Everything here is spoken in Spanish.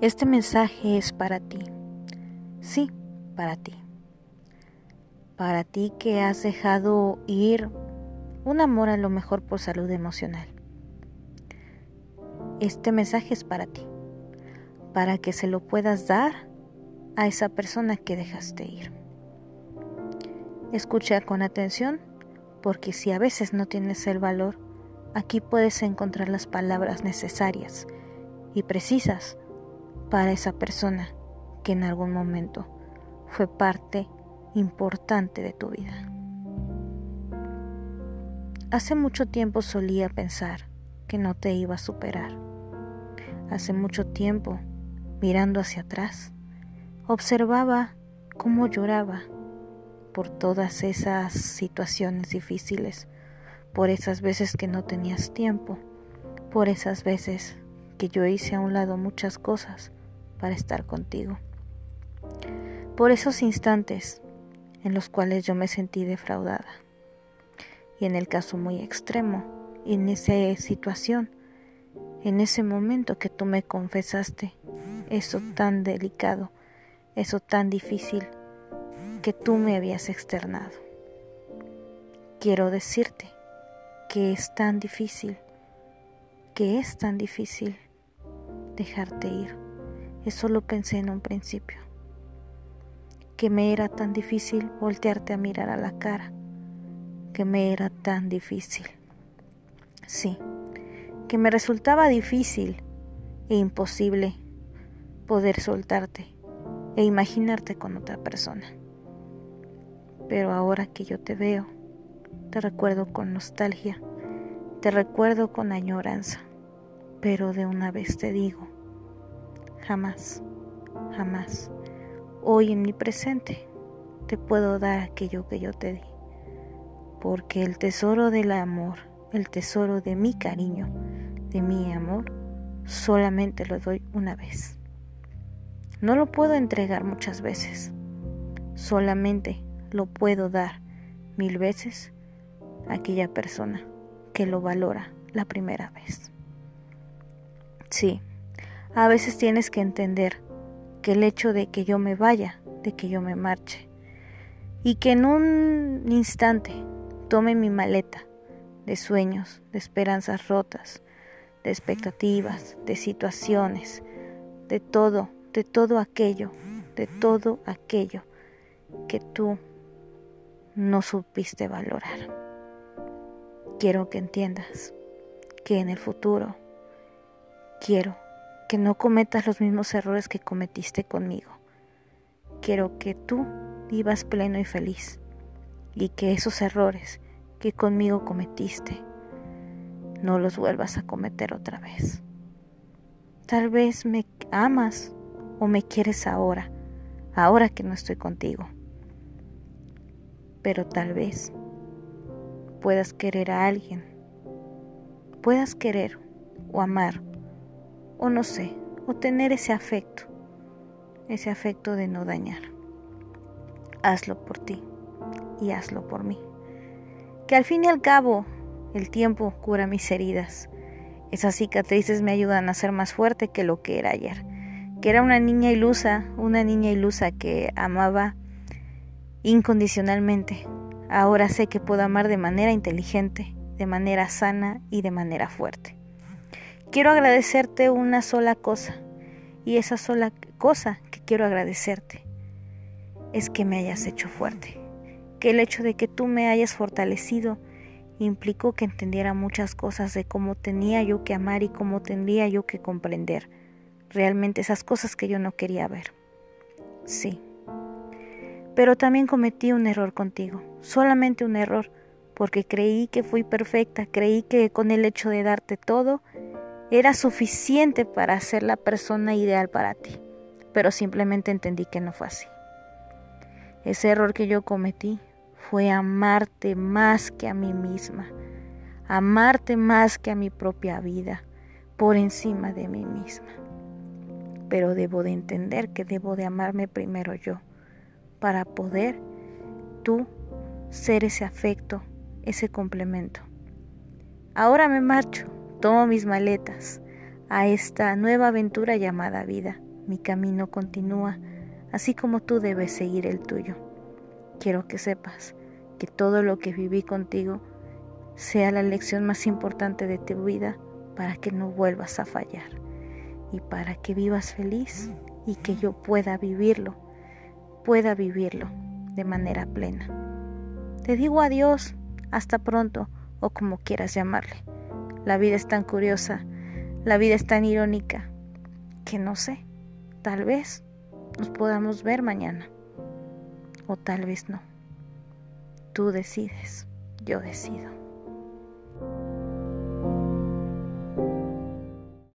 Este mensaje es para ti. Sí, para ti. Para ti que has dejado ir un amor a lo mejor por salud emocional. Este mensaje es para ti. Para que se lo puedas dar a esa persona que dejaste ir. Escucha con atención porque si a veces no tienes el valor, aquí puedes encontrar las palabras necesarias y precisas para esa persona que en algún momento fue parte importante de tu vida. Hace mucho tiempo solía pensar que no te iba a superar. Hace mucho tiempo, mirando hacia atrás, observaba cómo lloraba por todas esas situaciones difíciles, por esas veces que no tenías tiempo, por esas veces que yo hice a un lado muchas cosas para estar contigo. Por esos instantes en los cuales yo me sentí defraudada. Y en el caso muy extremo, en esa situación, en ese momento que tú me confesaste, eso tan delicado, eso tan difícil que tú me habías externado. Quiero decirte que es tan difícil, que es tan difícil dejarte ir eso lo pensé en un principio. Que me era tan difícil voltearte a mirar a la cara. Que me era tan difícil. Sí, que me resultaba difícil e imposible poder soltarte e imaginarte con otra persona. Pero ahora que yo te veo, te recuerdo con nostalgia, te recuerdo con añoranza, pero de una vez te digo, Jamás, jamás. Hoy en mi presente te puedo dar aquello que yo te di. Porque el tesoro del amor, el tesoro de mi cariño, de mi amor, solamente lo doy una vez. No lo puedo entregar muchas veces. Solamente lo puedo dar mil veces a aquella persona que lo valora la primera vez. Sí, a veces tienes que entender que el hecho de que yo me vaya, de que yo me marche, y que en un instante tome mi maleta de sueños, de esperanzas rotas, de expectativas, de situaciones, de todo, de todo aquello, de todo aquello que tú no supiste valorar. Quiero que entiendas que en el futuro quiero que no cometas los mismos errores que cometiste conmigo. Quiero que tú vivas pleno y feliz y que esos errores que conmigo cometiste no los vuelvas a cometer otra vez. Tal vez me amas o me quieres ahora, ahora que no estoy contigo. Pero tal vez puedas querer a alguien, puedas querer o amar o no sé, o tener ese afecto, ese afecto de no dañar. Hazlo por ti y hazlo por mí. Que al fin y al cabo el tiempo cura mis heridas. Esas cicatrices me ayudan a ser más fuerte que lo que era ayer. Que era una niña ilusa, una niña ilusa que amaba incondicionalmente. Ahora sé que puedo amar de manera inteligente, de manera sana y de manera fuerte. Quiero agradecerte una sola cosa y esa sola cosa que quiero agradecerte es que me hayas hecho fuerte, que el hecho de que tú me hayas fortalecido implicó que entendiera muchas cosas de cómo tenía yo que amar y cómo tendría yo que comprender realmente esas cosas que yo no quería ver. Sí. Pero también cometí un error contigo, solamente un error, porque creí que fui perfecta, creí que con el hecho de darte todo, era suficiente para ser la persona ideal para ti, pero simplemente entendí que no fue así. Ese error que yo cometí fue amarte más que a mí misma, amarte más que a mi propia vida, por encima de mí misma. Pero debo de entender que debo de amarme primero yo, para poder tú ser ese afecto, ese complemento. Ahora me marcho, tomo mis maletas a esta nueva aventura llamada vida Mi camino continúa, así como tú debes seguir el tuyo. Quiero que sepas que todo lo que viví contigo sea la lección más importante de tu vida para que no vuelvas a fallar y para que vivas feliz y que yo pueda vivirlo, pueda vivirlo de manera plena. Te digo adiós, hasta pronto o como quieras llamarle. La vida es tan curiosa, la vida es tan irónica, que no sé, tal vez nos podamos ver mañana o tal vez no. Tú decides, yo decido.